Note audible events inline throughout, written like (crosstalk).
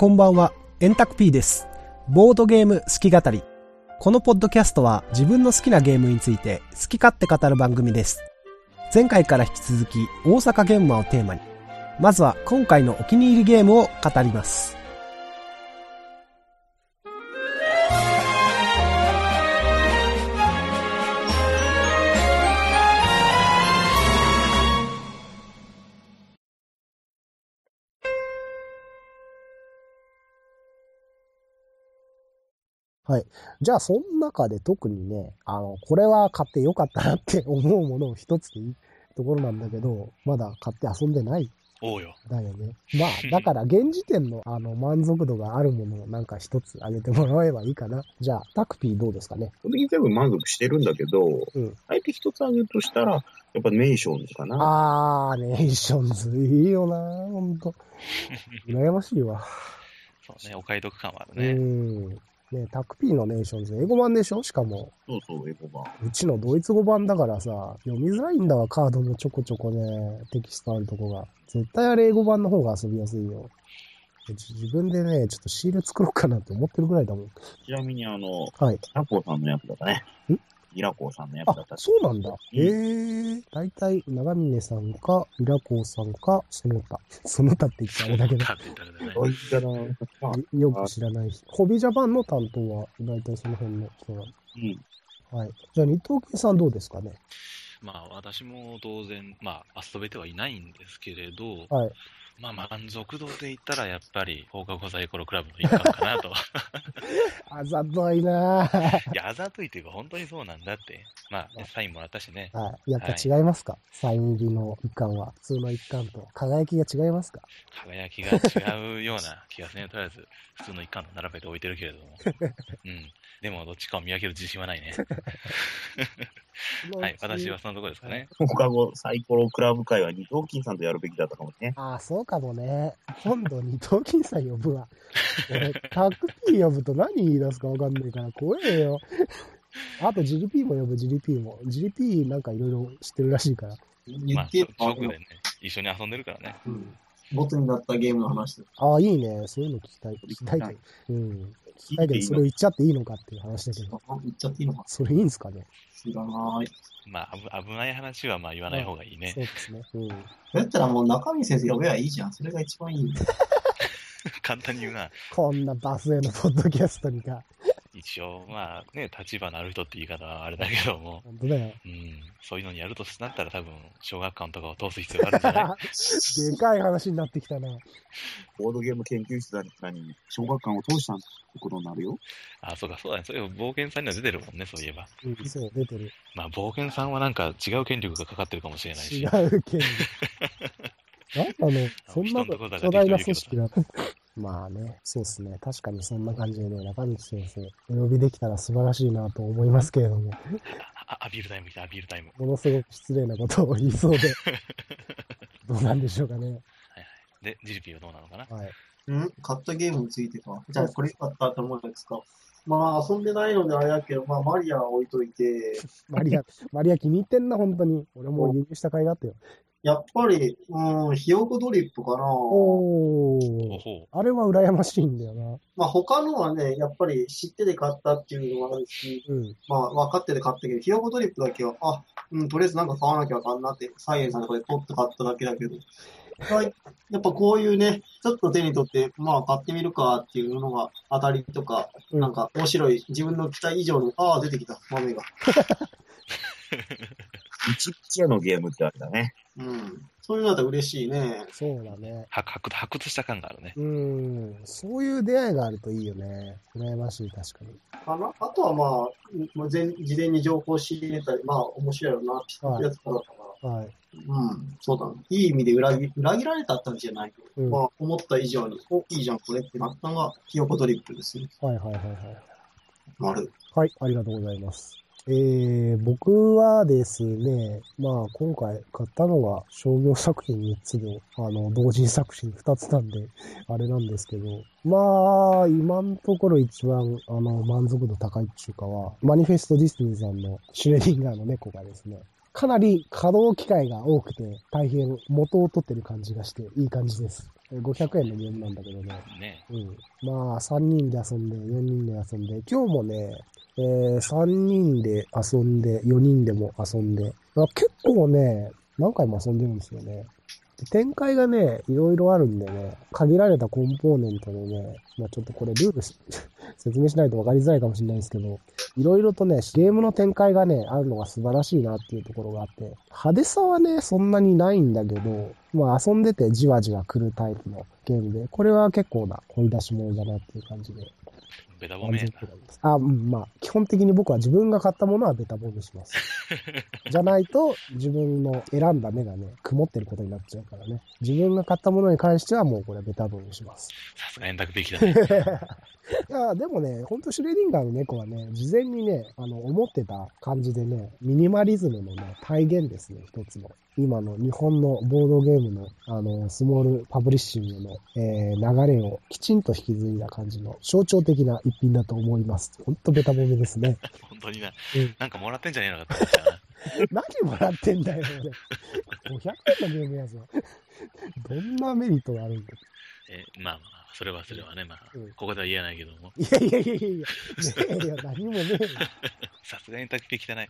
こんばんは、エンタクピーです。ボードゲーム好き語り。このポッドキャストは自分の好きなゲームについて好き勝手語る番組です。前回から引き続き大阪ゲームマをテーマに、まずは今回のお気に入りゲームを語ります。はい。じゃあ、その中で特にね、あの、これは買ってよかったなって (laughs) 思うものを一つでいいところなんだけど、まだ買って遊んでない多いよ。んだよね。まあ、(laughs) だから、現時点の、あの、満足度があるものをなんか一つあげてもらえばいいかな。じゃあ、タクピーどうですかね？基本的に全部満足してるんだけど、うんあえて一つ挙げるとしたら、やっぱネーションズかな。あー、ネーションズ、いいよなほんと。羨ましいわ。(laughs) そうね、お買い得感はあうるね。ん。ねタクピーのネーションズ、英語版でしょ？しかも。そうそう、エゴ版。うちのドイツ語版だからさ、読みづらいんだわ、カードもちょこちょこね、テキストあるとこが。絶対あれ英語版の方が遊びやすいよ。自自分でね、ちょっとシール作ろうかなって思ってるぐらいだもん。ちなみに、あの、はい。イラコーさんのやつだね。ん？イラコーさんのやつだあっ、た。そうなんだ。うんへえ。だいたい長峰さんか、イラコウさんか、その他。その他って言ってあれだけど。そういったな。まあ、よく知らない人。ホビージャパンの担当は、だいたいその辺の人なんうん。はい。じゃあ、二等金さんどうですかね？まあ私も当然、まあ遊べてはいないんですけれど、はい。まあ満足度で言ったらやっぱり放課後サイコロクラブの一環かなと。(laughs) あざといなぁ。いや、あざといというか本当にそうなんだって。まあ、ね、サインもらったしね。はい。やっぱ違いますか、サイン入りの一貫は。普通の一貫と。輝きが違いますか？輝きが違うような気がするね。とりあえず、普通の一貫と並べて置いてるけれども。うん。でも、どっちかを見分ける自信はないね。はい。私は。そのところですかね。放課後さいころ倶楽部会は二等金さんとやるべきだったかもね。ああ、そうかもね。今度二等金さん呼ぶわ。俺、タクピー呼ぶと何言い出すかわかんないから怖えよ。あと、ジリピーも呼ぶ、ジリピーも。ジリピーなんかいろいろ知ってるらしいから。まあ、ショックでね、一緒に遊んでるからね。うん。ボツになったゲームの話で。ああ、いいね。そういうの聞きたい。聞きたい。うん。聞きたいけど、それを言っちゃっていいのかっていう話だけど。あ言っちゃっていいのか？それいいんすかね？知らない。まあ、危危ない話はまあ言わない方がいいねそ。うですね。うん。だったらもう中身先生呼べばいいじゃん。それが一番いいよ。(laughs) 簡単に言うな。こんなバスへのポッドキャストにか。一応、まあね、立場のある人って言い方はあれだけども、本当だよ。うん、そういうのにやるとなったら多分、小学館とかを通す必要があるんじゃない？でかい話になってきたな。ボードゲーム研究室だったに、小学館を通したってことになるよ。あ、そうか、そうだね。そういえば冒険さんには出てるもんね、そういえば。うん、そう、出てる。まあ、冒険さんはなんか違う権力がかかってるかもしれないし。違う権利。(laughs) なんなのそんな巨大な組織だ。まあね、そうですね。確かにそんな感じでね、中道先生、お呼びできたら素晴らしいなと思いますけれども、アビールタイム来た、アビールタイム。ものすごく失礼なことを言いそうで、(laughs) どうなんでしょうかね。で、ジルピーはどうなのかな？はい。うん？買ったゲームについてか。じゃあこれ買ったと思うんですか。まあ遊んでないのであれだけど、まあマリアは置いといて、(laughs) マリア、マリア気に入ってんな、本当に。俺も輸入した甲斐があったよ。やっぱり、うん、ひよこドリップかな。おおー。ほあれは羨ましいんだよな。まあ他のはね、やっぱり知ってて買ったっていうのもあるし、うん。まあ分かってて買ったけど、ひよこドリップだけは、あ、うん、とりあえずなんか買わなきゃあかんなって、サイエンさんとかで取って買っただけだけど、はい。やっぱこういうね、ちょっと手に取って、まあ買ってみるかっていうのが当たりとか、うんなんか面白い、自分の期待以上の、ああ、出てきた、豆が。(laughs) 一ちのゲームってあれだね。うん。そういうのだったら嬉しいね。そうだね。発掘発掘した感があるね。うん。そういう出会いがあるといいよね。羨ましい、確かに。かな？あとはまあ、まあ前事前に情報を仕入れたり、まあ面白いよなってやつからだったから、はい。うん、そうだね。いい意味で裏切裏切られたってわけじゃないけど、うん。はまあ思った以上に、お、いいじゃん、これってなったのが、ひよこドリップですね。いはいはいはい。丸。はい、ありがとうございます。えー、僕はですね、まあ今回買ったのが商業作品3つで、あの、同人作品2つなんで、あれなんですけど、まあ、今のところ一番、あの、満足度高いっていうかは、マニフェストディスニーさんのシュレディンガーの猫がですね、かなり稼働機会が多くて、大変元を取ってる感じがして、いい感じです。えー500円のゲームなんだけどね。ね。うん。まあ、3人で遊んで、4人で遊んで、今日もね、えー、3人で遊んで、4人でも遊んで、結構ね、何回も遊んでるんですよね。展開がね、いろいろあるんでね、限られたコンポーネントでね、まあちょっとこれルール (laughs) 説明しないと分かりづらいかもしれないですけど、いろいろとね、ゲームの展開がね、あるのが素晴らしいなっていうところがあって、派手さはね、そんなにないんだけど、まあ遊んでてじわじわ来るタイプのゲームで、これは結構な掘り出し物だなっていう感じで。ベタ褒めやな。あ、うん、まあ、基本的に僕は自分が買ったものはベタ褒めします。(laughs) じゃないと、自分の選んだ目がね、曇ってることになっちゃうからね。自分が買ったものに関してはもうこれベタ褒めします。さすが円卓的だね。(laughs) いや、でもね、ほんとシュレディンガーの猫はね、事前にね、あの、思ってた感じでね、ミニマリズムのね、体現ですね、一つの。今の日本のボードゲームの、あの、スモールパブリッシングの、えー流れをきちんと引き継いだ感じの象徴的な一品だと思います。ほんとベタ褒めですね。(laughs) 本当になうん。なんかもらってんじゃねえのかって。(laughs) 何もらってんだよ、俺。500円のゲームやぞ。どんなメリットがあるんだえまあまあ、それはそれはね、まあうん、ここでは言えないけども、いやいやいやいやいや、ねえよ、何もねえよ。(laughs) さすが円卓的だね。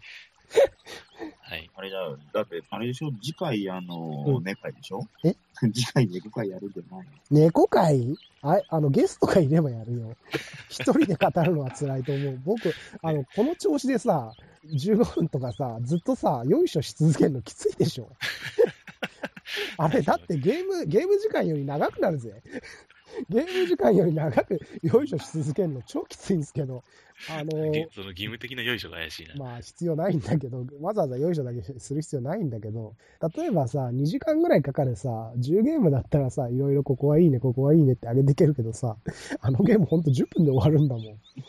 はい。あれだよ。だって、あれでしょ？次回、あの、うんネ会でしょ？え？(laughs) 次回猫会やるんじゃないの？猫会？ああの、ゲストがいればやるよ。(laughs) 一人で語るのは辛いと思う。僕、あの、この調子でさ、15分とかさ、ずっとさ、よいしょし続けるのきついでしょ？(laughs) あれ、だってゲーム、ゲーム時間より長くなるぜ。ゲーム時間より長くよいしょし続けるの超きついんですけど、あのげ (laughs) (laughs) その義務的なよいしょが怪しいな。まあ必要ないんだけど、(laughs) わざわざよいしょだけする必要ないんだけど、例えばさ、2時間ぐらいかかるさ、10ゲームだったらさ、いろいろここはいいね、ここはいいねって上げていけるけどさ、あのゲームほんと10分で終わるんだもん。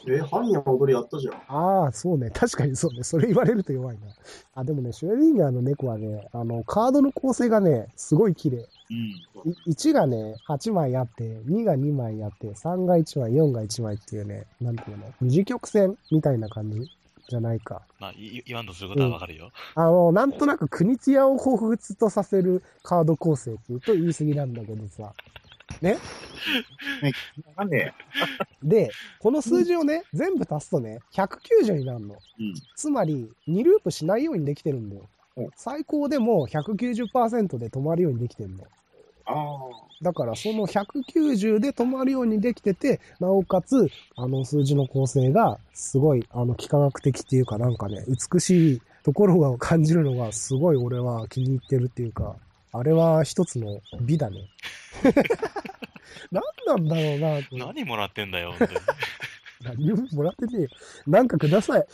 え、犯人は踊りやったじゃん。ああ、そうね。確かにそうね。それ言われると弱いな。あ、でもね、シュレディンガーの猫はね、あの、カードの構成がね、すごい綺麗。うん。い1がね、8枚あって、2が2枚あって、3が1枚、4が1枚っていうね、なんていうの、二次曲線みたいな感じじゃないか。まあ、い言わんとすることはわかるよ。あの、なんとなく国津屋を彷彿とさせるカード構成っていうと言い過ぎなんだけどさ。(laughs) なんで、(laughs) で、この数字をね、全部足すとね、190になるの。うん。つまり、2ループしないようにできてるんだよお。最高でも190%で止まるようにできてるの。ああ。だからその190で止まるようにできてて、なおかつ、あの数字の構成がすごい、あの、幾何学的っていうかなんかね、美しいところが感じるのがすごい俺は気に入ってるっていうか、あれは一つの美だね。(laughs) 何なんだろうなと。何もらってんだよ、(laughs) 本当に。何ももらってねえよ。なんかください。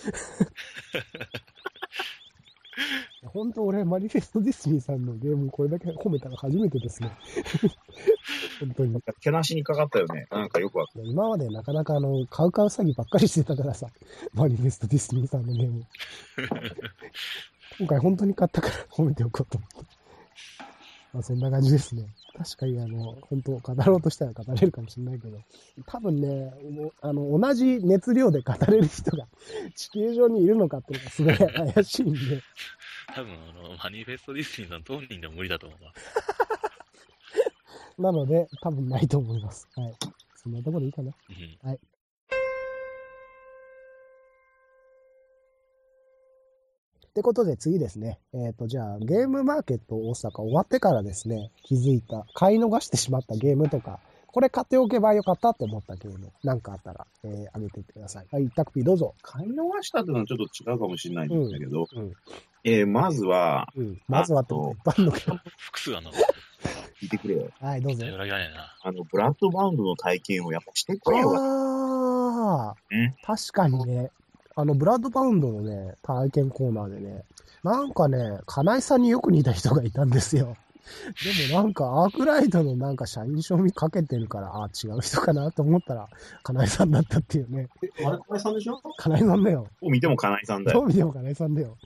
本当俺、マニフェストディスニーさんのゲームこれだけ褒めたの初めてですね。(laughs) 本当に。けなしにかかったよね。なんかよくわか今までなかなかあの、買う買う詐欺ばっかりしてたからさ、(laughs) マニフェストディスニーさんのゲーム。(laughs) 今回本当に買ったから褒めておこうと思って。まあそんな感じですね。確かにあの、本当語ろうとしたら語れるかもしれないけど、多分ね、あの、同じ熱量で語れる人が (laughs) 地球上にいるのかっていうのがすごい怪しいんで、多分、あの、マニフェストディスニーさん当人でも無理だと思うわ。(laughs) なので多分ないと思います。はい。そんなところでいいかな。うん。ってことで次ですね。えっ、と、じゃあ、ゲームマーケット大阪終わってからですね、気づいた、買い逃してしまったゲームとか、これ買っておけばよかったって思ったゲーム、なんかあったら、えー、あげていってください。はい、タクピーどうぞ。買い逃したっていうのはちょっと違うかもしれないんだけど、うんうんえーまずは、うん。まずはといっぱいあるのか。複数あんの。聞いてくれよ。はい、どうぞ。いな。あの、ブラッドバウンドの体験をやっぱしてくれよ。ああうん、確かにね、あの、ブラッドバウンドのね、体験コーナーでね、なんかね、金井さんによく似た人がいたんですよ。でもなんか、アークライトのなんか社員証にかけてるから、あ違う人かなと思ったら、金井さんだったっていうね。あれ、金井さんでしょ？金井さんだよ。を見ても金井さんだよ。どう見ても金井さんだよ。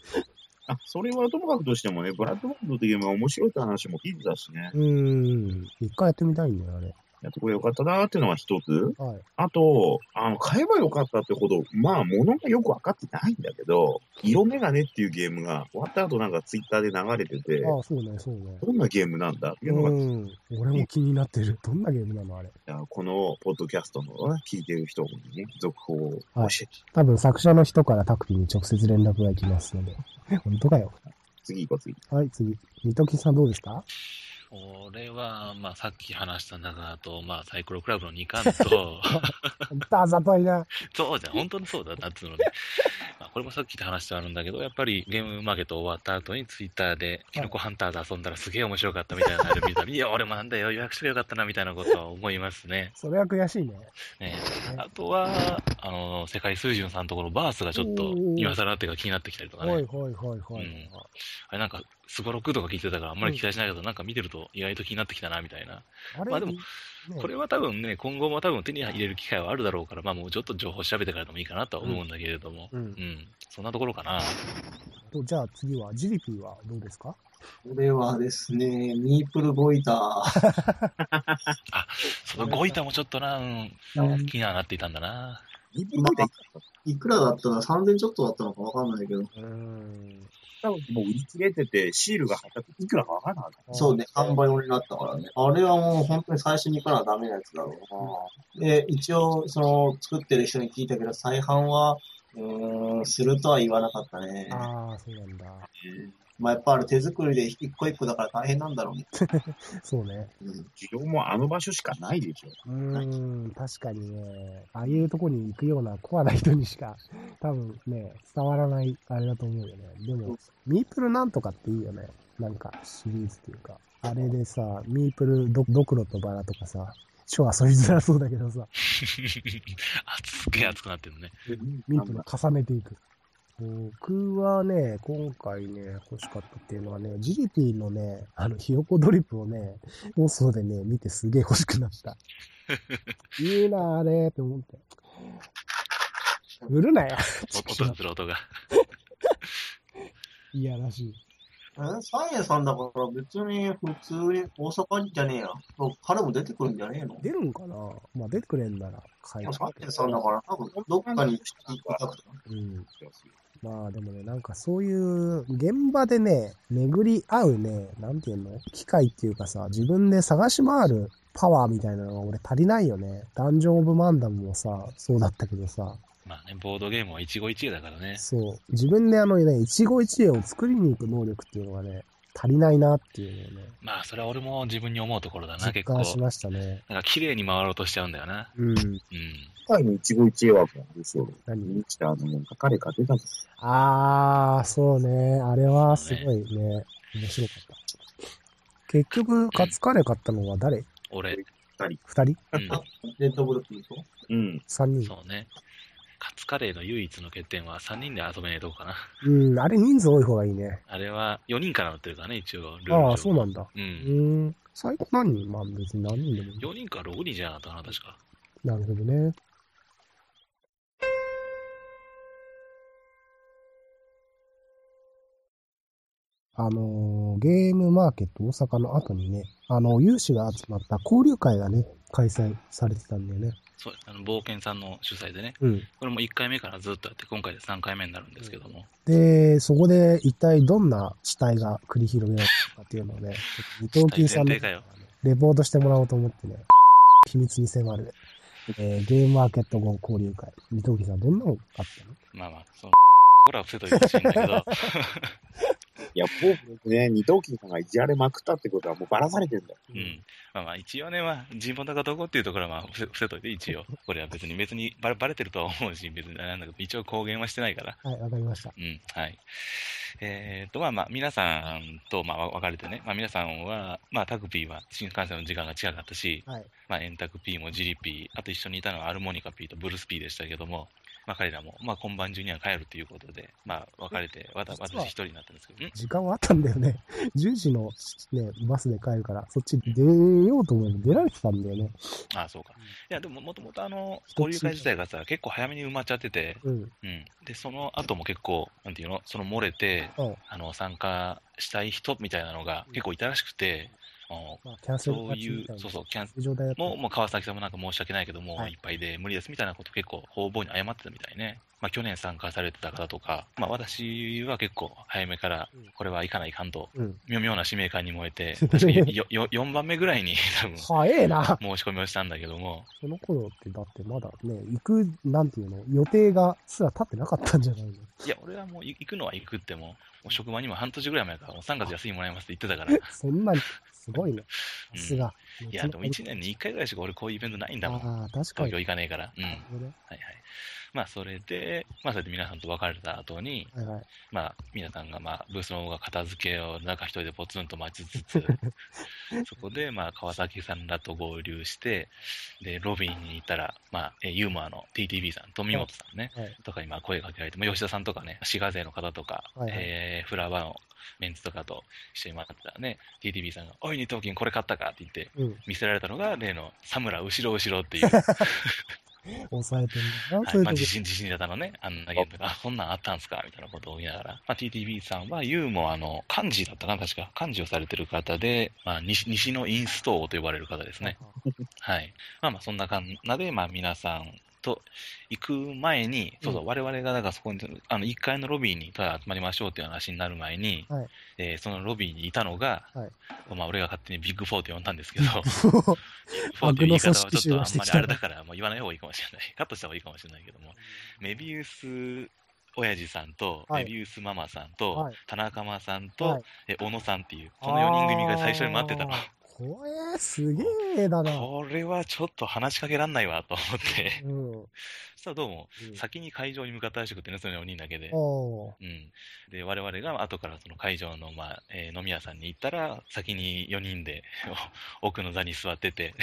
あ、それはともかくとしてもね、ブラッドバウンドっていうゲームは面白いって話も聞いてたしねう。ーん。一回やってみたいんだよ、あれ。やってこれよかったなーっていうのが一つ。はい。あと、あの、買えばよかったってほど、まあ、物がよくわかってないんだけど、色眼鏡っていうゲームが終わった後なんかツイッターで流れてて、ああ、そうね、そうね。どんなゲームなんだっていうのが、いうん。俺も気になってる。どんなゲームなのあれ。やこのポッドキャストのね聞いてる人にね、続報を教えて。多分作者の人からタクピーに直接連絡が行きますので。(laughs) 本当かよ。次行こう、次。はい、次。ニトキさんどうですか？俺は、まあ、さっき話した中だと、まあ、サイクロクラブの2巻と、あざといな。そうじゃん、本当にそうだなっつうので、まあ、これもさっきで話してあるんだけど、やっぱりゲームマーケット終わった後にツイッターで、キノコハンターで遊んだらすげえ面白かったみたいなので見たら、(laughs) いや、俺もなんだよ、予約してよかったなみたいなことは思いますね。それは悔しいね。ねあとは、あの、世界水準さんのところ、バースがちょっと今更っていうか気になってきたりとかね。はいはいはいはい。うんあれなんか、スゴロクとか聞いてたからあんまり期待しないけど、なんか見てると意外と気になってきたなみたいな。あれ、まあでもねこれは多分ね、今後も多分手に入れる機会はあるだろうから、まあもうちょっと情報調べてからでもいいかなとは思うんだけれども、うんうん、そんなところかな。とじゃあ次は、ジリピーはどうですか？これはですね、ミープルゴイター。(laughs) そのゴイタもちょっとな、うん、うん気にはなっていたんだな。リブロイでいくらだったの ?3000 ちょっとだったのかわかんないけど。うん。多分もう売り切れてて、シールが貼ったいくらかわからなかった。そうね、販売用になったからね。あれはもう本当に最初に行かなダメなやつだろうな。で、一応、その、作ってる人に聞いたけど、再販は、うーん、するとは言わなかったね。ああ、そうなんだ。まあ、やっぱあれ手作りで一個一個だから大変なんだろうね。(laughs) そうね。うん。需要もあの場所しかないでしょ。うーん、確かにね、ああいうとこに行くようなコアな人にしか、多分ね、伝わらないあれだと思うよね。でも、ミープルなんとかっていいよね。なんか、シリーズっていうか。あれでさ、ミープルドドクロとバラとかさ、超遊びづらそうだけどさ、あすげえ熱くなってるね。ミープル重ねていく。僕はね、今回ね、欲しかったっていうのはね、ジリピーのね、あの、ひよこドリップをね、放送でね、見てすげえ欲しくなった。(laughs) いいなあれって思って。売るなよ。音がする音が。いやらしい。えサイエンさんだから別に普通に大阪じゃねえや。彼も出てくるんじゃねえの？出るんかな？まあ出てくれんなら買いサイエンさんだから多分どっかに行きたくて。うん。まあでもね、なんかそういう現場でね、巡り合うね、なんていうの？機会っていうかさ、自分で探し回るパワーみたいなのが俺足りないよね。ダンジョンオブマンダムもさ、そうだったけどさ、まあね、ボードゲームは一期一会だからね。そう。自分であのね、一期一会を作りに行く能力っていうのがね、足りないなっていうのをね、まあ、それは俺も自分に思うところだな、実結構。感しましたね。なんか綺麗に回ろうとしちゃうんだよな。うん。うん。回の一期一会枠なんですよ。何？見に来たあの、なんか彼が出たんですあー、そうね。あれはすごいね、面白かった。結局、カツカレー買ったのは誰？俺、二人うん。レッドブルっていうと？うん。三人そうね。カツカレーの唯一の欠点は3人で遊べないとこかな。うん、あれ人数多い方がいいね。あれは4人から乗ってるからね、一応。ルール上ああ、そうなんだ。う。うんん。最高何人？まあ別に何人でもいい。4人か6人じゃなかったかな、確か。なるほどね。あのーゲームマーケット大阪の後にね、あの、有志が集まった交流会がね、開催されてたんだよね。そう、あの、冒険さんの主催でね。うん。これも1回目からずっとやって、今回で3回目になるんですけども。で、そこで一体どんな死体が繰り広げられたかっていうのをね、(laughs) 伊藤金さんの大前提かよ。レポートしてもらおうと思ってね、秘密に迫る、えーゲームマーケット後交流会。伊藤金さん、どんなのがあったの？まあまあ、その、これは伏せといてほしいんだけど、(laughs) いや、僕ね、二頭筋さんがいじられまくったってことはもうばらされてんだよ。うん。まあまあ、一応ね、まあ、地元がどこっていうところは、まあ、伏せ伏せといて、一応。これは別に、別にバレ、バレてるとは思うし、別になんだけど、一応公言はしてないから。はい、わかりました。うん、はい。えー、と、まあまあ、皆さんと、まあ、分かれてね、まあ、皆さんは、まあ、タクピーは新幹線の時間が近かったし、はい。まあ、エンタク P もジリ P、あと一緒にいたのはアルモニカ P とブルース P でしたけども、まあ、彼らも、まあ、今晩中には帰るということで、まあ、別れて、わた私一人になったんですけど、ん時間はあったんだよね。(laughs) 10時のね、バスで帰るから、そっち出ようと思えば出られてたんだよね。ああ、そうか。いや、でも、もともとあの、交流会自体がさ、結構早めに埋まっちゃってて、うん。うん。で、その後も結構、なんていうの、その漏れて、うんあの、参加したい人みたいなのが結構いたらしくて、あ、キャンセルそういう。そうそう、キャン通常だよもう、もう川崎さんもなんか申し訳ないけども、はいい、っぱいで無理ですみたいなこと結構方々に謝ってたみたいね。まあ去年参加されてた方とか、まあ私は結構早めからうんこれは行かないかんと、うん。妙々な使命感に燃えて、(laughs) 確かによよ4番目ぐらいに多分早えな。申し込みをしたんだけども、その頃ってだってまだね、行く、なんていうの、予定がすら立ってなかったんじゃないの？いや、俺はもう行くのは行くっても、もう職場にも半年ぐらい前からもう3月休みもらいますって言ってたから、(laughs) そんなに、すごいね。うんさすが。いや、でも1年に1回ぐらいしか俺こういうイベントないんだもん。ああ、確かに。東京行かねえから。うん。はいはい。まあ、それで、まあ、それで皆さんと別れた後に、はいはい。まあ、皆さんが、まあ、ブースの方が片付けを、なんか一人でポツンと待ちつつ、(laughs) そこで、まあ、川崎さんらと合流して、で、ロビーにいたら、まあ、えユーモアの TTB さん、富本さんね、はいとかにまあ声かけられて、まあ、吉田さんとかね、滋賀勢の方とか、はいはいえーフラワーのメンツとかと一緒に回ってたらね、TTB さんが、おい、二頭筋これ買ったか？って言って、うん。見せられたのが、例の、サムラ後ろ後ろっていう、(laughs) 抑えてんだな、はい。まあ、自信自信型のね、あんなゲームが、あ、そんなんあったんすか？みたいなことを言いながら、まあ、TTB さんは、ユーモアの漢字だったかな、確か。漢字をされてる方で、まあ、西西のインストーと呼ばれる方ですね。はい。まあまあ、そんな感じで、まあ、皆さんと行く前に、そうそう、うん我々が、だからそこに、あの、1階のロビーにただ集まりましょうっていう話になる前に、はい。えーそのロビーにいたのが、はい。まあ、俺が勝手にビッグフォーと呼んだんですけど、(laughs) フォアーという言い方はちょっとあんまりあれだから、もう言わない方がいいかもしれない。カットした方がいいかもしれないけども、メビウス親父さんと、はい。メビウスママさんと、はい。田中間さんと、はい。え小野さんっていう、この4人組が最初に待ってたの。これ、すげえだな。これはちょっと話しかけらんないわと思って、うん。そしたらどうも、うん先に会場に向かったらしくてね、その4人だけで。うん。で、我々が後からその会場の、まあ、えー飲み屋さんに行ったら、先に4人で (laughs) 奥の座に座ってて、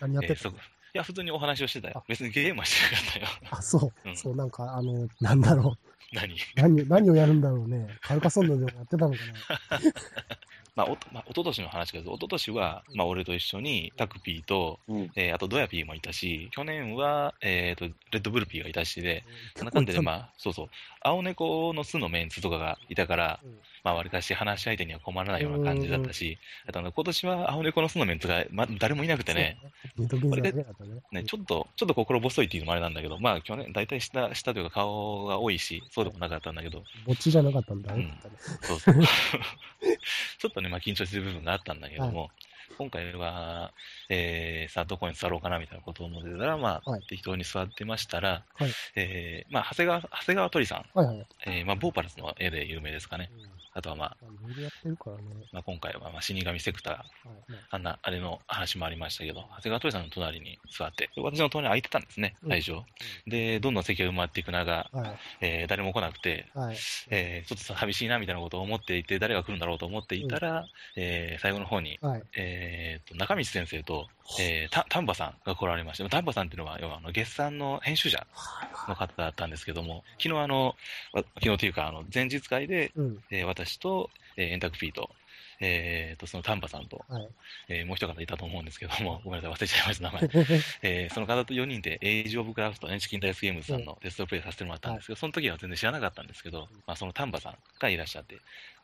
何やってたえーいや、普通にお話をしてたよあ。別にゲームはしてなかったよ。あ、そうう。んそう、なんか、あの、なんだろ何？う。何、何をやるんだろうね。カルカソンヌでもやってたのかな。(laughs) まあ、おと、まあ、一昨年の話だけど、一昨年は、まあ、俺と一緒に、タクピーと、うん。えーあと、ドヤピーもいたし、去年は、えっ、と、レッドブルピーがいたしで、そん。な感じで、まあ、そうそう、青猫の巣のメンツとかがいたから、うんまあ、わりかし話し相手には困らないような感じだったし、あとあの、今年は青猫の巣のメンツが、ま、誰もいなくてね、ね。ちょっと、ちょっと心細いっていうのもあれなんだけど、まあ、去年、大体下、下というか顔が多いし、そうでもなかったんだけど、ぼっちじゃなかったんだ。ね。うん。そうそう。(laughs) ちょっとね、まあ、緊張する部分があったんだけども、今回は、えー、さあ、どこに座ろうかなみたいなことを思ってたら、まあ、はい。適当に座ってましたら、はい。えー、まあ、長谷川、長谷川鳥さん、はいはい。えー、まあ、ボーパルスの絵で有名ですかね。うんあとは、まあ、まあいろいろやってるからね。まあ、今回は、まあ、死神セクター、はいねあんな、あれの話もありましたけど、長谷川鳥さんの隣に座って、で私の隣に空いてたんですね、うん最初。で、どんどん席が埋まっていく中、はい。えー誰も来なくて、はい。えーちょっと寂しいなみたいなことを思っていて、誰が来るんだろうと思っていたら、えー最後の方に、はい。えーと中道先生と、えー、た丹波さんが来られまして、丹波さんっていうのは、要はあの月産の編集者の方だったんですけども、昨日あの、わ昨日というか、あの前日会で、うん。えー私と、えー、エンタクピーと、えーと、その丹波さんと、はい。えーもう一方いたと思うんですけども、ごめんなさい、忘れちゃいました、名前。(laughs) えーその方と4人で、エイジ・オブ・クラフト、ね、チキンダイスゲームズさんのテストプレイさせてもらったんですけど、その時は全然知らなかったんですけど、まあ、その丹波さんがいらっしゃって、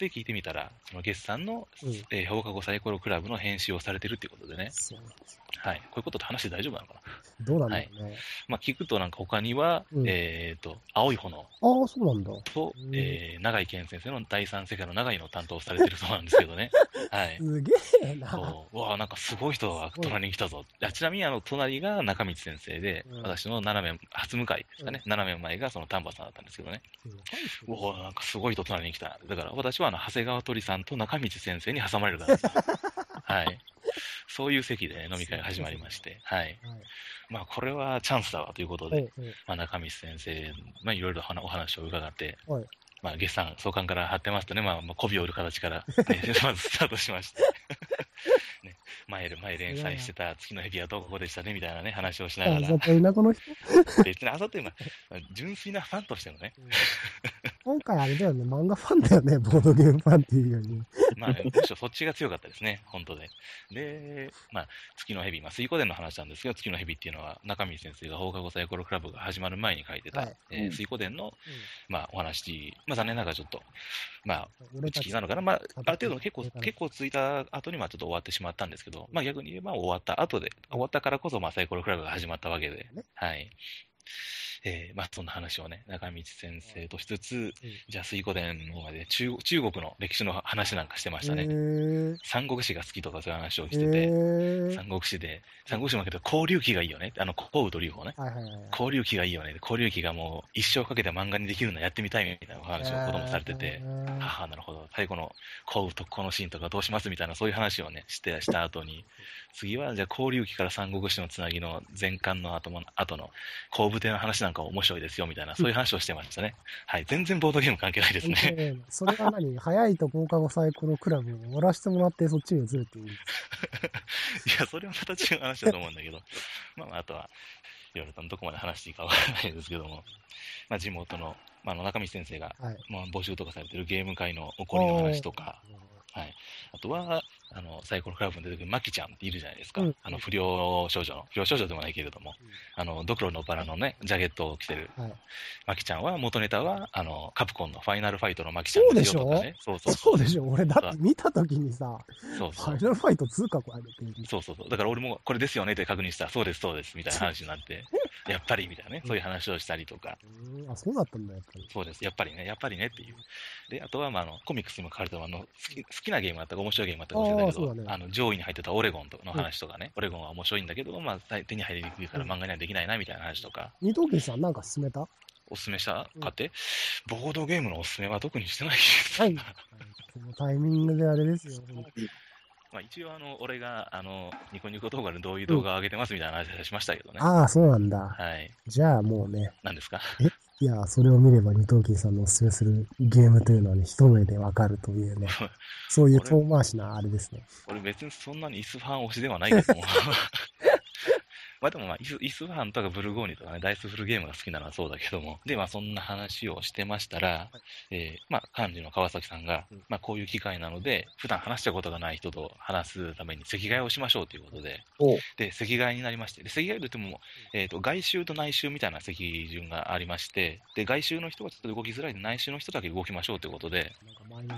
で、聞いてみたら、その月さんの、うんえー放課後サイコロクラブの編集をされてるっていうことでね、そうなんではい、こういうことって話して大丈夫なのかな？どうなんだろうね。まあ、聞くとなんか他には、うんえっ、と、青い炎ああ、そうなんだ。と、うんえー、長井健先生の第三世界の長井の担当をされてるそうなんですけどね。(laughs) はい。すげえな。そううわあなんかすごい人が隣に来たぞ。あちなみにあの隣が中道先生で、うん私の斜め、初向かいですかね、斜め前がその丹波さんだったんですけどね。うわあなんかすごい人隣に来た。だから私はあの長谷川鳥さんと中道先生に挟まれるからですよ。(laughs) はい。そういう席で、ね、飲み会が始まりまして、はい。はい。まあこれはチャンスだわということで、まあ中道先生、まあいろいろ話お話を伺って、はいまあ、月産、創刊から貼ってますとね、まあ、まあ、媚びを売る形から、ね、(laughs) まずスタートしまして、(laughs) ね、前で、前連載してた月の蛇はどこでしたね、みたいなね、話をしながら。別にあざというのは、純粋なファンとしてのね、今回あれだよね、漫画ファンだよね、ボードゲームファンっていうより。ね。まあ、ね、むしろそっちが強かったですね、本当で。で、まあ、月の蛇、まあ、水湖伝の話なんですけど、月の蛇っていうのは、中身先生が放課後サイコロクラブが始まる前に書いてた、はいえー水湖伝の、まあ、お話、まあ、残念ながらちょっと、まあ、打ち切りなのかな、まあ、ある程度結構結構ついた後に、まあ、ちょっと終わってしまったんですけど、まあ、逆に言えば終わった後で、終わったからこそ、まあ、サイコロクラブが始まったわけで。ね、はい。えーまあ、そんな話をね、中道先生としつつ、じゃあ、水湖伝の方まで中中国の歴史の話なんかしてましたへね。ー三国志が好きとかそういう話をしへてて、ー三国志で、三国志もだけど、交流記がいいよね。あの、項羽と劉邦ね。交流記がいいよね。交流記がもう一生かけて漫画にできるのやってみたいみたいなお話を子供されてて、はあ、なるほど。最後の項羽特攻のシーンとかどうしますみたいなそういう話をね、して、した後に、次はじゃあ交流記から三国志のつなぎの前巻の後も後の後部艇の話なんか面白いですよみたいな、そういう話をしてましたね。はい。全然ボードゲーム関係ないですね。ねそれが何？(laughs) 早いと放課後サイコロクラブを終わらせてもらってそっちに移るっていう。(laughs) いや、それはまた違う話だと思うんだけど、(laughs) まあまあ、あとは、いろいろとどこまで話していいかわからないですけども、まあ地元の、まあ中道先生が、はい。まあ募集とかされてるゲーム界の起こりの話とか、はい。あとは、あの、サイコロクラブに出てくるマキちゃんっているじゃないですか。うんあの、不良少女の、不良少女でもないけれども、あの、ドクロのバラのね、ジャケットを着てるはい。マキちゃんは、元ネタは、あの、カプコンのファイナルファイトのマキちゃんですよとかね。そうそうそうでしょ？俺だって見たときにさ、そうそうファイ。ナルファイト2かこれ。そうそうそう。だから俺もこれですよねって確認したら、そうです、そうです、みたいな話になって、やっぱりみたいなね、そういう話をしたりとか、うーんあ、そうだったんだ、やっぱり。そうです、やっぱりね、やっぱりねっていう。で、あとは、まあ、あの、コミックスにも書かれてるあの好き、好きなゲームあったか面白いゲームあったかもしれないけど、ねあの、上位に入ってたオレゴンとの話とかね、オレゴンは面白いんだけど、まあ、手に入りにくいから漫画にはできないな、みたいな話とか、二等金さんなんか進めた？はおすすめした？うんかって、ボードゲームのおすすめは特にしてないです。い。このタイミングであれですよ。まあ、一応、あの、俺が、あの、ニコニコ動画でどういう動画を上げてますみたいな話はしましたけどね。ああ、そうなんだ。はい。じゃあもうね、何ですか？いや、それを見れば二等金さんのおすすめするゲームというのはね、一目でわかるというね、(laughs) そういう遠回しなあれですね。俺別にそんなにイスファン推しではないけども。(laughs) まあでもまあイス、イスファンとかブルゴーニュとかね、ダイスフルゲームが好きなのはそうだけども。で、まあそんな話をしてましたら、えーまあ幹事の川崎さんが、まあこういう機会なので、普段話したことがない人と話すために席替えをしましょうということで、おで、席替えになりまして、で席替えといっても、えっ、と、外周と内周みたいな席順がありまして、で、外周の人がちょっと動きづらいんで、内周の人だけ動きましょうということで、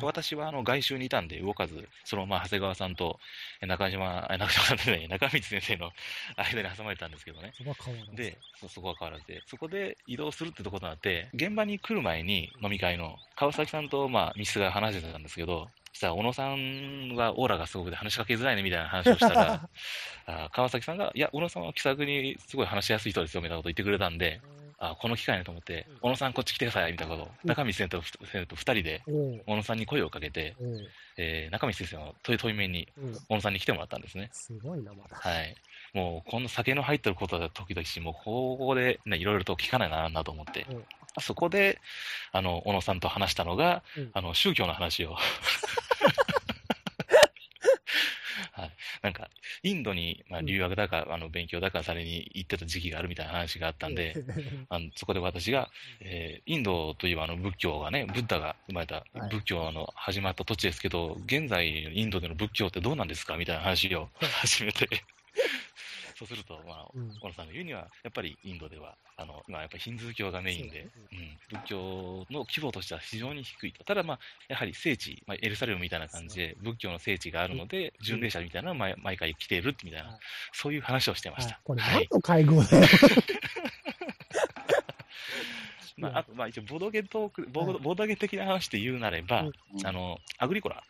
私はあの外周にいたんで動かず、そのまま長谷川さんとえ中島、え中島さんでね、中道先生の間に挟まれたんですけどね。そば変わらずで、そそこは変わらずで、そこで移動するってとことなって、現場に来る前に飲み会の川崎さんとまあミスが話してたんですけど、そしたら小野さんはオーラがすごくて話しかけづらいねみたいな話をしたら、(laughs) あ川崎さんが、いや、小野さんは気さくにすごい話しやすい人ですよみたいなこと言ってくれたんで、あこの機会ねと思って、小野さんこっち来てくださいみたいなことを、中道先生と先生と二人で小野さんに声をかけて、えー中道先生の問い問い面にうん小野さんに来てもらったんですね。すごいな、まだ。はい。もう、この酒の入ってることだ時々し、もう、ここでね、いろいろと聞かないな、なと思ってうん。そこで、あの、小野さんと話したのが、うんあの、宗教の話を。はい。なんか、インドに、まあ、留学だか、あの、勉強だかされに行ってた時期があるみたいな話があったんで、(laughs) あのそこで私が、えーインドといえばあの仏教がね、ブッダが生まれたはい。仏教の始まった土地ですけど、現在インドでの仏教ってどうなんですかみたいな話を (laughs) 始めて、そうすると、まあ、うん小野さんが言うには、やっぱりインドでは、あの、まあ、やっぱりヒンズー教がメインで、うん、仏教の規模としては非常に低いと。ただまあ、やはり聖地、まあ、エルサレムみたいな感じで、仏教の聖地があるので、巡礼者みたいなのは毎毎回来ているみたいな、はいそういう話をしてました。これはい。何の会合だよ。(laughs) まあ、あと、まあ、一応、ボードゲトーク、ボードボードゲ的な話で言うなれば、うんあの、アグリコラ。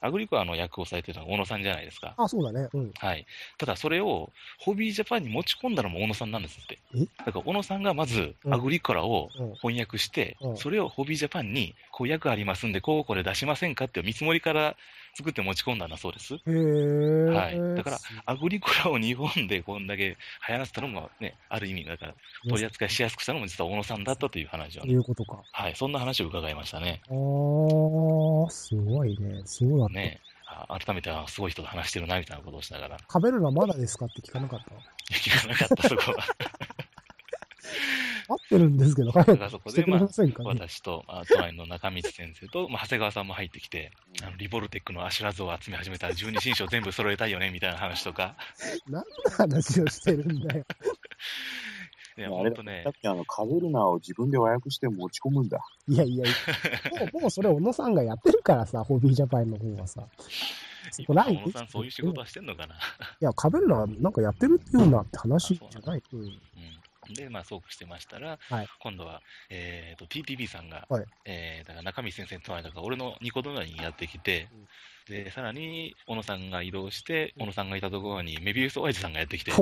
アグリコラの訳をされてるのは小野さんじゃないですか。あ、そうだね。うん。はい。ただ、それを、ホビージャパンに持ち込んだのも小野さんなんですって。え？だから、小野さんがまず、うんアグリコラをうん翻訳して、うんそれをホビージャパンに、こう訳ありますんで、こうこれ出しませんかって見積もりから作って持ち込んだんだそうです。はいだからアグリコラを日本でこんだけ流行らせたのもね、ある意味、だから、取り扱いしやすくしたのも実は小野さんだったという話をね、いうことか。はい、そんな話を伺いましたね。あー、すごいね。そうだ。ねあ改めて、あすごい人と話してるな、みたいなことをしながら。い食べるのはまだですか？って聞かなかった。や聞かなかった、そこは。あっってるんですけど、早くしてくれこでまあませんかね。私と、あ隣の中道先生と、まあ、長谷川さんも入ってきて、あのリボルテックのアシュラ像を集め始めたら十二神将全部揃えたいよね、みたいな話とか。何の話をしてるんだよ。(laughs) いや、あれほんとねだっ、てあの、カベルナを自分で和訳して持ち込むんだ。いやいや、(laughs) もう、もうそれ小野さんがやってるからさ、ホビージャパンの方はさ。そこ今ない小野さんそういう仕事はしてんのかな。いや、カベルナなんかやってるっていうんだって話じゃない。うん。うん、で、まあ、そうしてましたら、はい。今度は、えー、と TTB さんが、はい。えーだから中身先生の隣だから、俺のニコ動にやってきて、でさらに小野さんが移動して、小野さんがいたところにメビウス・オエズさんがやってきて、は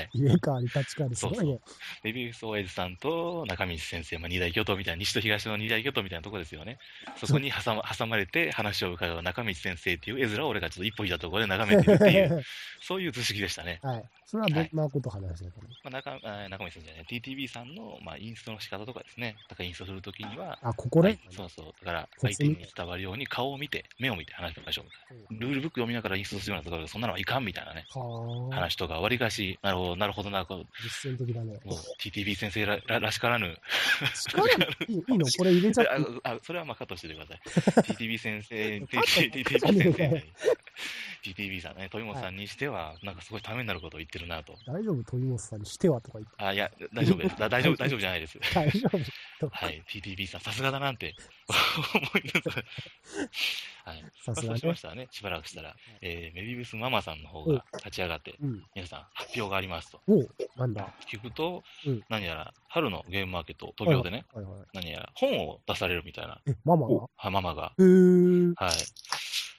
い、入れ替わり立ち替わり、すごいね。メビウス・オエズさんと中道先生、まあ、二大巨頭みたいな、西と東の二大巨頭みたいなところですよね。そこに挟ま挟まれて話を伺う中道先生っていう絵面を俺がちょっと一歩いたところで眺めてるっていう、(laughs) そういう図式でしたね。はい。それはどんなこと話してたの、まあ、中あ中道先生じゃない、TTB さんの、まあ、インストの仕方とかですね。だからインストするときには、あ、ここねはい。そうそう。だから、相手に伝わるように顔を見て、目を見て話しましょうみたいな。ルールブック読みながらインストするようなところで、そんなのはいかんみたいなね。はあ。話とか、わりかし、なるほど、なるほどな。実践的だね。TTB 先生らららしからぬ。力いいの？(laughs) これ入れちゃってああ、それはまあカットしててください。(laughs) TTB 先生、TTB 先生に、TTB さんね、豊本さんにしては、なんかすごいためになることを言ってるなと。大丈夫？鳥本さんにしてはとか言って。あ、いや、大丈夫です。だ大丈夫、大丈夫じゃないです。(laughs) 大丈夫。はい、TTB さん、さすがだなんて思います。はい。まあ、さすがねそうしましたらね、しばらくしたら、えー、メビウスママさんの方が立ち上がって、うん。皆さん、発表がありますと。なんだ。聞くと、うん何やら、春のゲームマーケット、東京でね、はいはい。何やら、本を出されるみたいな、え、ママが？はママが。はい。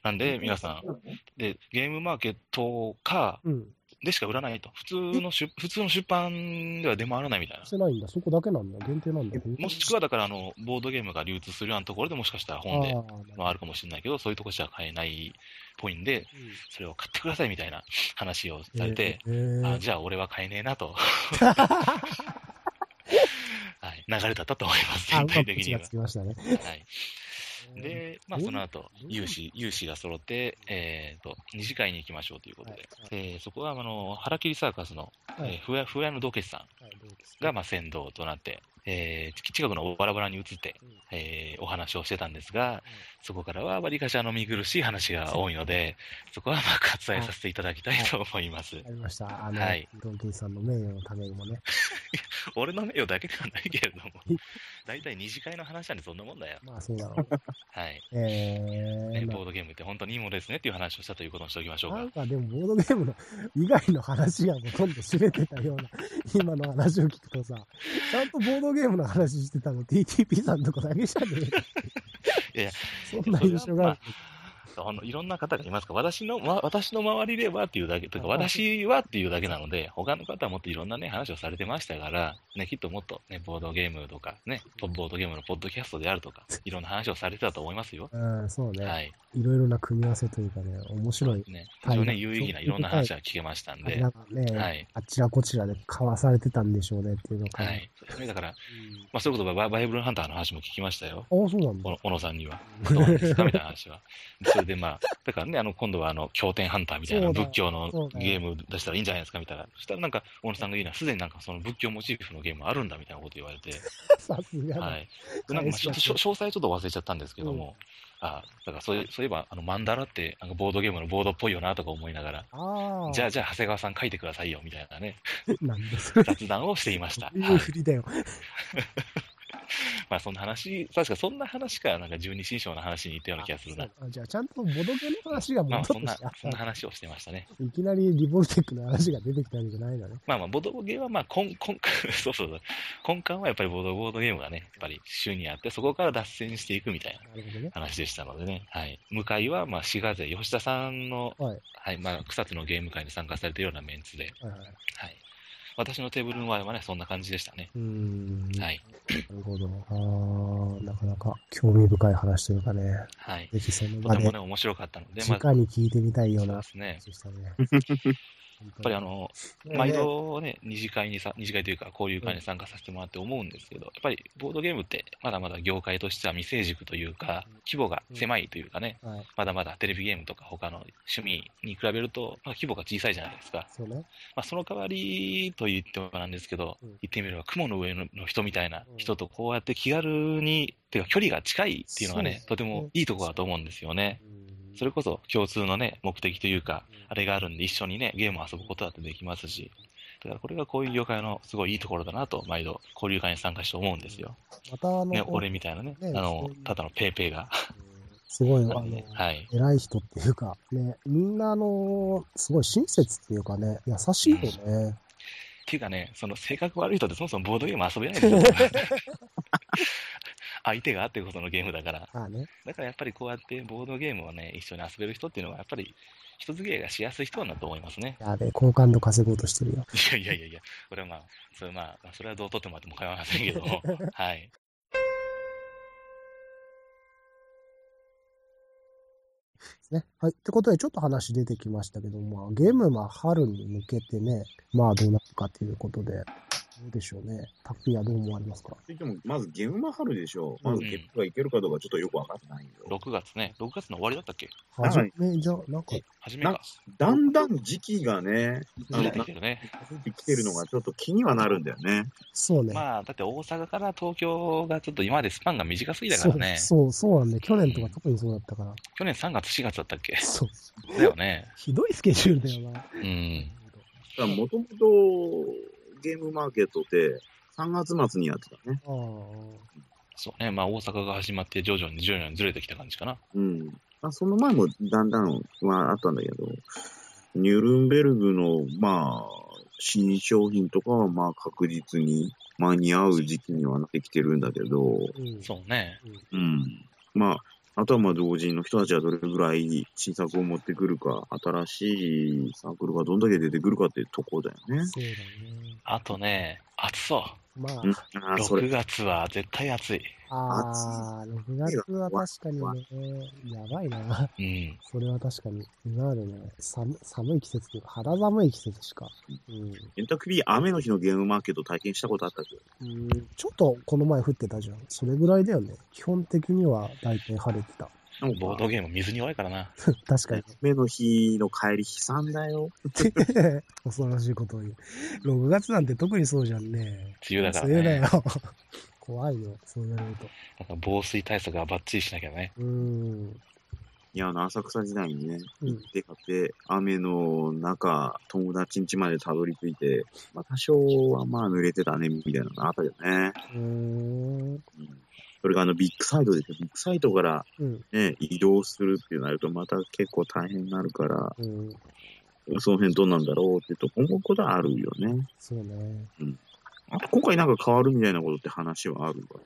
なんで、皆さん、で、ゲームマーケットか、うん。でしか売らないと。普通の出、普通の出版では出回らないみたいなし。てないんだ。そこだけなんだ。限定なんだ。もしくは、だから、あの、ボードゲームが流通するようなところでもしかしたら本でああ、あるかもしれないけど、そういうとこじゃ買えないっぽいんで、それを買ってくださいみたいな話をされて、えーあじゃあ俺は買えねえなと、(laughs) はい、流れだったと思います、あ、全体的には。つきましたね。はい、で、まあ、その後、有志、有志が揃って、えっ、と、二次会に行きましょうということで、えーそこは、あの、腹切りサーカスの、はい。えー、ふや、ふやの道決さん。が、まあ、先導となって、えー近くのバラバラに移って、うんえーお話をしてたんですが、そこからはわりかしあの見苦しい話が多いので、そこはまあ割愛させていただきたいと思います。ありました。あの、はいドンキンさんの名誉のためにもね。(laughs) 俺の名誉だけではないけれども、(laughs) 大体二次会の話なんでそんなもんだよ。まあそうだろう。(laughs) はい。えね、ー、ボードゲームって本当にいいものですねっていう話をしたということにしておきましょうかなん。かでもボードゲームの以外の話がほとんど知れてたような、今の話を聞くとさ、ちゃんとボードゲームの話してたの TTP さんとかだけじゃねえ。いやそんな印象がある。あのいろんな方がいますから、私の、ま、私の周りではっていうだけ、とか、私はっていうだけなので、他の方はもっといろんなね、話をされてましたから、ね、きっともっとね、ボードゲームとか、ね、ボードゲームのポッドキャストであるとか、いろんな話をされてたと思いますよ。うん、そうね、はい。い。ろいろな組み合わせというかね、面白い。ね、はい非常にね、有意義ないろんな話が聞けましたんでなん、かね、はい。あちらこちらで交わされてたんでしょうねっていうのか。はい。そうですねだから、まあ、そういうことバイバイブルハンターの話も聞きましたよ。ああ、そうなんだ。小野さんには。どうですかみたいな話は。(laughs) それでまあ、だからね、あの、今度はあの、経典ハンターみたいな仏教のゲーム出したらいいんじゃないですかみたいな。そしたらなんか、小野さんが言うのは、すでになんかその仏教モチーフのゲームあるんだみたいなこと言われて、さすがだ。はい。でなんかまあちょっと詳細ちょっと忘れちゃったんですけども、あだからそういそういえば、あの、マンダラって、なんかボードゲームのボードっぽいよなとか思いながら、ああ。じゃあ、じゃあ、長谷川さん書いてくださいよ、みたいなね、(laughs) なんでそれ。雑談をしていました。いいう。ふりだよ。まあ、そんな話、確かそんな話から、なんか十二神将の話に行ったような気がするな。あじゃあ、ちゃんとボドゲの話がまあ、戻そんなってきてあっ、そんなた。話をしてましたね。いきなりリボルテックの話が出てきたわけじゃないのね。まあまあ、ボードゲームは、まあ、根、根、(laughs) そうそうそう。根幹はやっぱりボード、ボードゲームがね、やっぱり週にあって、そこから脱線していくみたいな。話でしたのでね。はい。向かいは、まあ、滋賀勢、吉田さんの、はい。はい、まあ、草津のゲーム会に参加されているようなメンツで、はいはい。はい。私のテーブルの場合はね、そんな感じでしたね。うーん。はい。なるほど。ああ、なかなか興味深い話というかね。はい。ぜひその場でとてもね、面白かったので、まあ、直に聞いてみたいようなそうですね。っぱりあの、毎度ね、二次会にさ、二次会というか、交流会に参加させてもらって思うんですけど、やっぱりボードゲームって、まだまだ業界としては未成熟というか、規模が狭いというかね、はい。まだまだテレビゲームとか他の趣味に比べると、まあ、規模が小さいじゃないですか。そ。まあ、その代わりと言ってもなんですけど、うん言ってみれば雲の上の人みたいな人とこうやって気軽に、ていうか距離が近いっていうのがね、とてもいいところだと思うんですよね。うんそれこそ共通のね、目的というか、あれがあるんで一緒にね、ゲームを遊ぶことだってできますし、だからこれがこういう業界のすごいいいところだなと、毎度交流会に参加して思うんですよ。また、あの、ね、俺みたいなね、ねあのただのペーペーが。すごい、あの、(laughs) はい。偉い人っていうか、ね、みんなあの、すごい親切っていうかね、優しいよね。っていうかね、その性格悪い人ってそもそもボードゲーム遊べないんですよ。(laughs) 相手があってこそのゲームだから。ああね。だからやっぱりこうやってボードゲームをね、一緒に遊べる人っていうのは、やっぱり人付き合いがしやすい人なんだと思いますね。やべえ、好感度稼ごうとしてるよ。いやいやいやいや、これはまあ、それはまあ、まあそれはどうとってもらっても構いませんけども、(laughs) はい。ですね。はい。ってことで、ちょっと話出てきましたけど、まあ、ゲームは春に向けてね、まあ、どうなるかということで、でしょうね。タッピーはどう思われますか？でも、まずゲームマハルでしょ。まずゲップがいけるかどうかちょっとよくわかってないよ。6月ね、6月の終わりだったっけ？はじめ、じゃあ、なんか、めか。だんだん時期がね、あの、ずれなてきてるね。出てきてるのがちょっと気にはなるんだよね。そうね。まあ、だって大阪から東京がちょっと今までスパンが短すぎだからね。そう、そうなんで、去年とか特にそうだったから。去年3月、4月だったっけ？そう。だよね。ひどいスケジュールだよな。うん。もともとゲームマーケットって3月末にやってたね。ああ。そうね。まあ、大阪が始まって徐々に徐々にずれてきた感じかな。うん。まあ、その前もだんだんはあったんだけど、ニュルンベルグの、まあ、新商品とかは、まあ、確実に間に合う時期にはなってきてるんだけど、うん。そうね。うん。まあ、あとはまあ同人の人たちはどれぐらい新作を持ってくるか、新しいサークルがどんだけ出てくるかっていうとこだよね。そうだね。あとね、暑そう。まあ、うん、あーそ6れ、月は絶対暑い。ああ、6月は確かにね、やばいな。うん。それは確かに。今までね、寒寒い季節というか、肌寒い季節しか。うん。エンタクビー雨の日のゲームマーケット体験したことあったっけうん、ちょっとこの前降ってたじゃん。それぐらいだよね。基本的には大体晴れてた。なんかボードゲーム水に弱いからな。(laughs) 確かに。雨の日の帰り悲惨だよ。(laughs) 恐ろしいことを言う。6月なんて特にそうじゃんね。梅雨だからね。梅雨だよ。(laughs) 怖いよ、そう言われると。なんか防水対策はバッチリしなきゃね。うーん。いや、あの、浅草時代にね、うん行って買って、雨の中、友達ん家までたどり着いて、まあ、多少はまあ濡れてたね、みたいなのあったけどね。うーん。うんそれがあの、ビッグサイトですよ。ビッグサイトからうん。ね、移動するってなると、また結構大変になるから、うん。その辺どうなんだろうってと思うことはあるよね。そうね。あ今回なんか変わるみたいなことって話はあるから、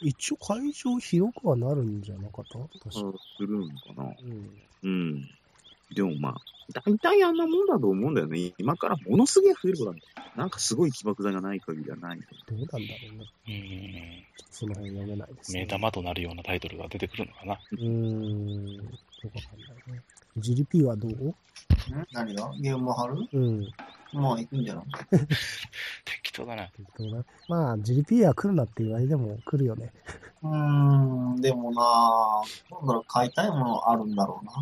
一応会場広くはなるんじゃなかった？確かするのかな？うん。うん。でもまあ、大体あんなもんだと思うんだよね。今からものすげえ増えることなんてなんかすごい起爆剤がない限りはない。どうなんだろうね。うん。その辺読めないです、ね。目玉となるようなタイトルが出てくるのかな。うーん。よくわかんないね。GDP はどう？ん？何が？ゲーム貼るうん。まあ、行くんじゃない？(laughs) 適当だな。適当だ。まあ、GDP は来るなって言われても来るよね。うーん、でもなぁ、なんだろう、買いたいものあるんだろうな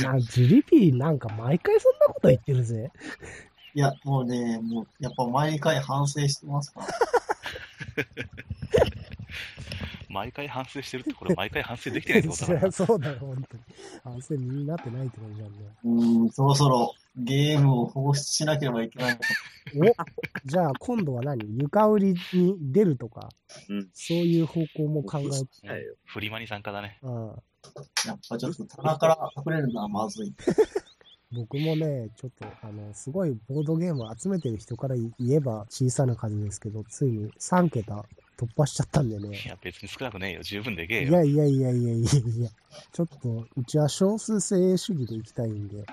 まあ、な GDP なんか毎回そんなこと言ってるぜ。いや、もうね、もう、やっぱ毎回反省してますから。(laughs) 毎回反省してるって、これ毎回反省できてないってことそりだ。(laughs) そうだよ、本当に。反省身になってないってことじゃんね。うーん、そろそろゲームを放出しなければいけない。(laughs) おじゃあ今度は何？床売りに出るとか、うんそういう方向も考えて、はいよフリマに参加だね。うん、やっぱちょっと棚から隠れるのはまずい。(laughs) 僕もね、ちょっと、あの、すごいボードゲームを集めてる人から言えば小さな数ですけど、ついに3桁突破しちゃったんでいね。や、別に少なくねえよ。十分でけえいよ。やいやいやいやいやいや、ちょっと、うちは少数精鋭主義でいきたいんで、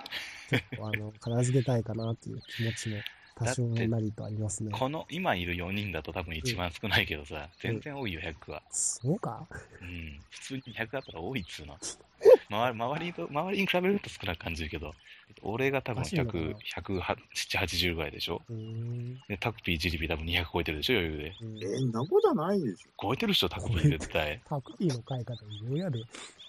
(laughs) あの、片付けたいかなっていう気持ちも多少なりとありますね。この今いる4人だと多分一番少ないけどさ、全然多いよ、100は。そうかうん。普通に100だったら多いっつうの。周り周りと周りに比べると少なく感じるけど、俺が多分おかしいのかな100、107、80ぐらいでしょ？で、タクピー、ジリピー多分200超えてるでしょ余裕で。うんえー、んなことはないでしょ。超えてる人、タクピー絶対。(laughs) タクピーの買い方、いろいろやで。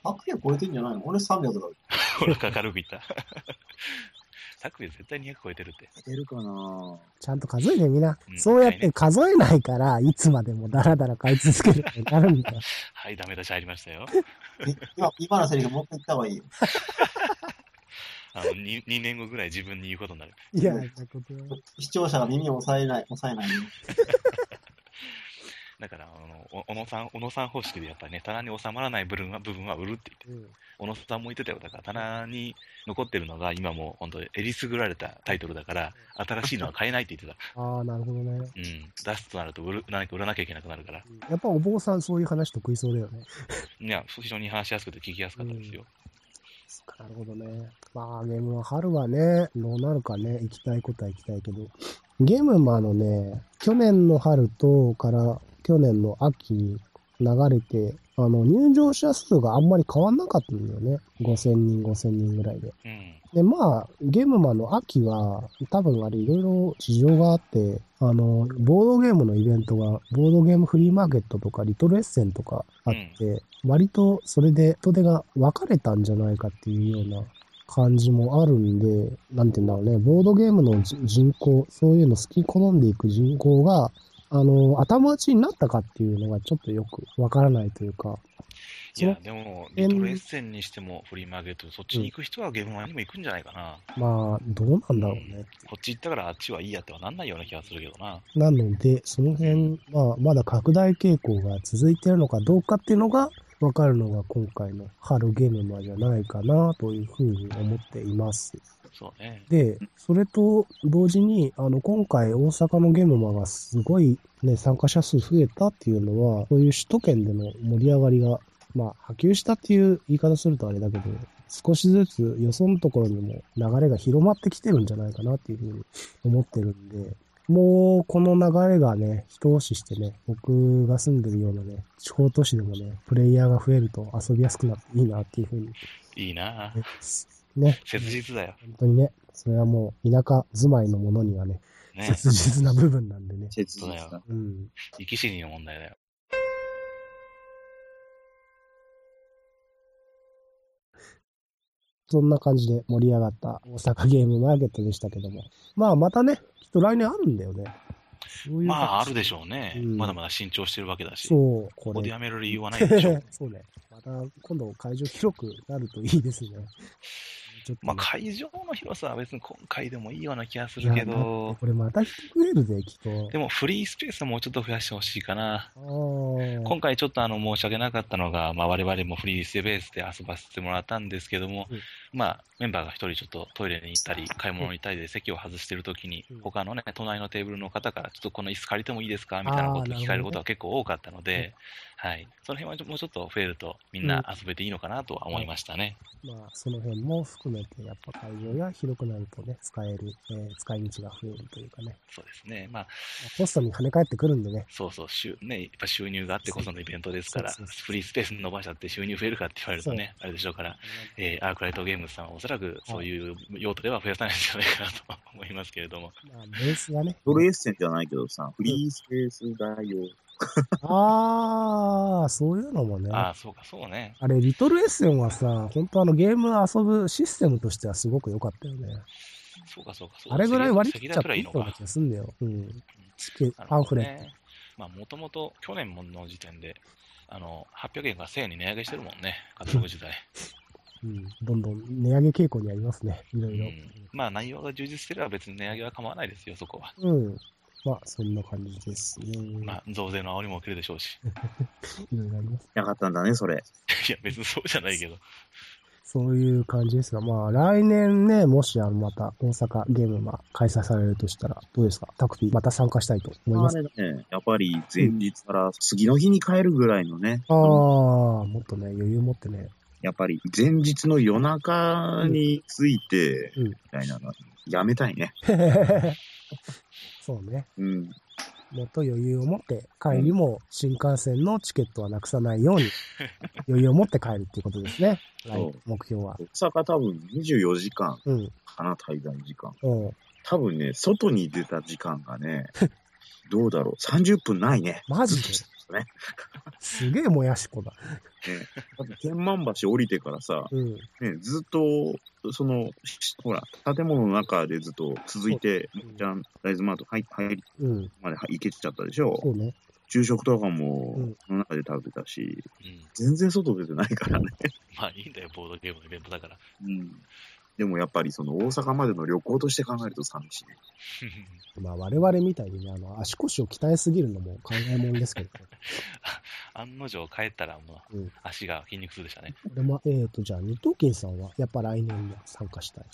100円超えてんじゃないの？俺300だ。(laughs) 俺が軽く言った。(laughs) タクピー絶対200超えてるって。出るかなちゃんと数えてみな。うんそうやって数えないから、いつまでもダラダラ買い続けるようになるんだよ。(laughs) はい、ダメ出しありましたよ。え今、今のセリフ持っていった方がいいよ。あの 2, 2年後ぐらい自分に言うことになる。いや、視聴者が耳を押さえない、押さえないよ。だから、あの、お小野さん、小野さん方式でやっぱりね、棚に収まらない部分は、部分は売るって言って、うん小野さんも言ってたよ。だから棚に残ってるのが今もう本当えりすぐられたタイトルだから、新しいのは買えないって言ってた。(laughs) ああ、なるほどね。うん。出すとなると売る、何か売らなきゃいけなくなるから。やっぱお坊さんそういう話得意そうだよね。いや、非常に話しやすくて聞きやすかったですよ。なるほどね。まあ、ゲームは春はね、どうなるかね、行きたいことは行きたいけど、ゲームもあのね、去年の春とから去年の秋に流れて、あの、入場者数があんまり変わんなかったんだよね。5000人、5000人ぐらいで。うん。で、まあ、ゲームマンの秋は、多分あれいろいろ事情があって、あの、ボードゲームのイベントが、ボードゲームフリーマーケットとか、リトルエッセンとかあって、割とそれで人手が分かれたんじゃないかっていうような感じもあるんで、なんて言うんだろうね、ボードゲームのじ人口、そういうの好き好んでいく人口が、あの、頭打ちになったかっていうのがちょっとよくわからないというか、いや、でも、えんリトルエッセンにしてもフリーマーケット、そっちに行く人はゲームマンにも行くんじゃないかな。まあ、どうなんだろうね。こっち行ったからあっちはいいやってはなんないような気がするけどな。なので、その辺、まあ、まだ拡大傾向が続いているのかどうかっていうのが、わかるのが今回の春ゲームマじゃないかなというふうに思っています。そうね。で、それと同時に、あの、今回大阪のゲームマがすごいね、参加者数増えたっていうのは、そういう首都圏での盛り上がりが、まあ、波及したっていう言い方するとあれだけど、少しずつよそのところにも流れが広まってきてるんじゃないかなっていうふうに思ってるんで、もうこの流れがね、一押ししてね、僕が住んでるようなね、地方都市でもね、プレイヤーが増えると遊びやすくなっていいなっていうふうに、いいなね、ね切実だよ。本当にね、それはもう田舎住まいのものにはね、ね。切実な部分なんでね。切実だよ。うん。生き死にの問題だよ。そんな感じで盛り上がった大阪ゲームマーケットでしたけども。まあまたね、きっと来年あるんだよね。そういうまあ、あるでょしょうね。うんまだまだ慎重してるわけだし。そう、こ。こでやめる理由はないでしょう。(laughs) そうね。また今度会場広くなるといいですね。ちょっとね、まあ、会場の広さは別に今回でもいいような気がするけど、これまたるぜ、きっと。でもフリースペースはもうちょっと増やしてほしいかな。今回ちょっとあの申し訳なかったのが、まあ、我々もフリースペースで遊ばせてもらったんですけども、うん。まあ、メンバーが一人ちょっとトイレに行ったり、買い物に行ったりで席を外してるときにうん、他のね、隣のテーブルの方から、ちょっとこの椅子借りてもいいですか？みたいなことを聞かれることが結構多かったので、はい。その辺はもうちょっと増えると、みんな遊べていいのかなとは思いましたね。まあ、その辺も含めて、やっぱ会場が広くなるとね、使える、えー使い道が増えるというかね。そうですね。まあ、まあコストに跳ね返ってくるんでね。そうそう、収ね、やっぱ収入があってこそのイベントですから、フリースペース伸ばしちゃって収入増えるかって言われるとね、あれでしょうから、えーアークライトゲームズさんはおそらくそういう用途では増やさないんじゃないかなと思いますけれども。まあ、ベースがね。トルエッセンじゃないけどさ、フリースペース代を。ああ、そういうのもね。ああ、そうか、そうね。あれ、リトルエッセンはさ、本当あのゲーム遊ぶシステムとしてはすごく良かったよね。そうか、そうか、そうか。あれぐらい割り切っちゃっていいような気がすんだよ。うん。チパンフレッほどね。まあ、もともと去年もの時点で、あの、800円が1000円に値上げしてるもんね、カタログ時代。ト。(laughs) うん。どんどん値上げ傾向にありますね。いろいろ。うんまあ、内容が充実してれば別に値上げは構わないですよ、そこは。うん。まあ、そんな感じですね。まあ、増税の煽りも受けるでしょうし。(laughs) いろいろあります。なかったんだね、それ。いや、別にそうじゃないけど。そういう感じですが、まあ、来年ね、もしあの、また大阪ゲームマ開催されるとしたら、どうですか？タクピー、また参加したいと思います。あれだね、やっぱり前日から次の日に帰るぐらいのね、ああ、もっとね、余裕持ってね。やっぱり前日の夜中について、うんみたいなの、やめたいね。(laughs) そうね。うん。もっと余裕を持って、帰りも新幹線のチケットはなくさないように、(laughs) 余裕を持って帰るっていうことですね。来そう目標は。大阪多分24時間うん。かな、滞在時間。うん。多分ね、外に出た時間がね、どうだろう、30分ないね。マジで？すげえもやしこだ。ね天満橋降りてからさ、うん。ね、ずっと、その、しほら、建物の中でずっと続いて、じゃん、ライズマート入入りうん。まで行けちゃったでしょそうね。昼食とかうんも、その中で食べたし、うん。全然外出てないからね。(laughs) まあいいんだよ、ボードゲームのイベントだから。うん。でもやっぱりその大阪までの旅行として考えると寂しいね。(laughs) まあ我々みたいにね、あの、足腰を鍛えすぎるのも考えもんですけど、(laughs) 案の定帰ったらもううん足が筋肉痛でしたね。でまあ、えっ、と、じゃあ、二等金さんは、やっぱ来年も参加したい。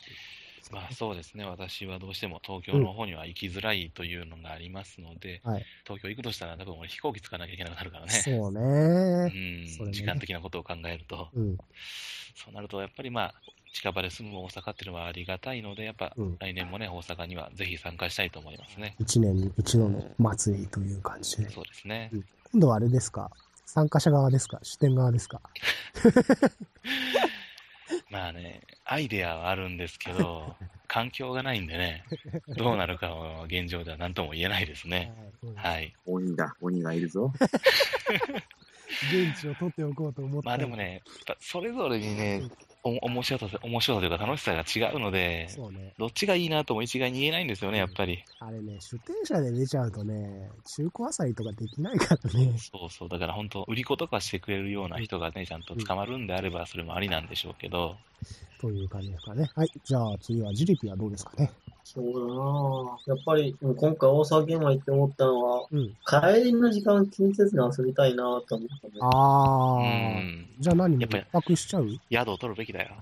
まあそうですね、私はどうしても東京の方には行きづらいというのがありますので、はい。東京行くとしたら多分俺飛行機使わなきゃいけなくなるからね。そううね。それねん、時間的なことを考えると、うん。そうなるとやっぱりまあ、近場で住む大阪っていうのはありがたいので、やっぱうん来年もね、大阪にはぜひ参加したいと思いますね。一年に一度の祭りという感じで。そうですね。今度はあれですか？参加者側ですか？出店側ですか？(laughs) まあね、アイデアはあるんですけど、(laughs) 環境がないんでね、どうなるかは現状では何とも言えないですね。はいはい。鬼だ、鬼がいるぞ。(laughs) 現地を取っておこうと思ったまあでも。ね、それぞれにね、お面白さ、面白さというか楽しさが違うので、そうね。どっちがいいなとも一概に言えないんですよね、やっぱり。あれね、出店者で出ちゃうとね、中古浅いとかできないからね。そうそう、だから本当、売り子とかしてくれるような人がね、ちゃんと捕まるんであれば、それもありなんでしょうけど、という感じですかね。はい。じゃあ次はジリピはどうですかね。そうだなぁやっぱり、うん今回大阪ゲーム行って思ったのは、うん。帰りの時間気にせずに遊びたいなぁと思ったね。あうー。ん、じゃあ何？もやっぱり一泊しちゃう？宿を取るべきだよ。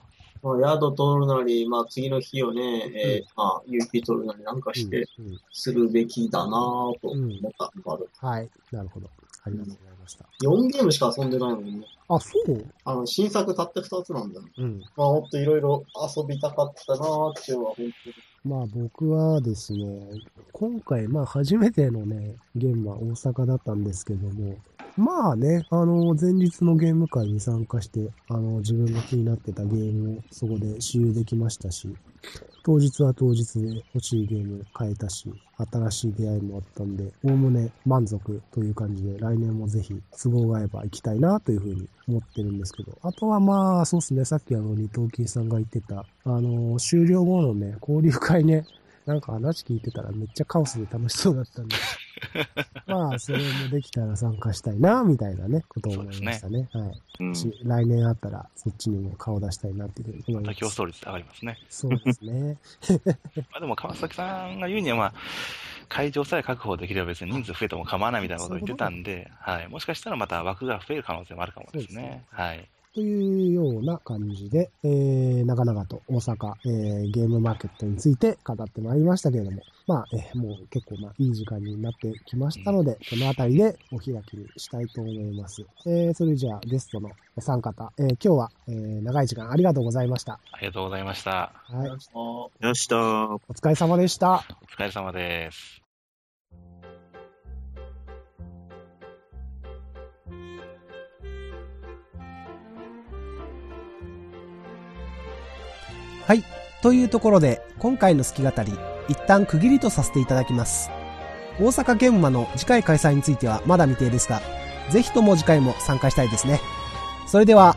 まあ、宿取るなり、まあ次の日をね、えーまあ、有給取るなりなんかして、するべきだなぁと思ったのがある。はい。なるほど。ありがとうございました。4ゲームしか遊んでないのにね。あ、そう？あの、新作たった2つなんだよ。うん。まあ、もっといろいろ遊びたかったなぁっていうのは本当に。まあ僕はですね、今回まあ初めてのね、現場大阪だったんですけども、まあね、あの、前日のゲーム会に参加して、あの、自分が気になってたゲームをそこで使用できましたし、当日は当日で欲しいゲーム買えたし、新しい出会いもあったんで、おおむね満足という感じで、来年もぜひ都合が合えば行きたいなというふうに思ってるんですけど、あとはまあ、そうですね、さっきあの、二等金さんが言ってた、あの、終了後のね、交流会ね、なんか話聞いてたらめっちゃカオスで楽しそうだったんで、(laughs) まあ、それもできたら参加したいな、みたいなね、ことを思いましたね。はい。うん。し来年あったら、そっちにも顔出したいなっていうふうに思います。競争率上がりますね。そうですね。まあでも川崎さんが言うには、まあ、会場さえ確保できれば別に人数増えても構わないみたいなことを言ってたんで、はい。もしかしたらまた枠が増える可能性もあるかもですね。はい。というような感じで、えー、長々と大阪、えー、ゲームマーケットについて語ってまいりましたけれども、まあ、えーもう結構まあいい時間になってきましたので、この辺りでお開きにしたいと思います。えー、それじゃあゲストのお三方、えー、今日は、えー、長い時間ありがとうございました。ありがとうございました。はい。あよした。お疲れ様でした。お疲れ様です。はい。というところで、今回の好き語り、一旦区切りとさせていただきます。大阪ゲームマの次回開催についてはまだ未定ですが、ぜひとも次回も参加したいですね。それでは、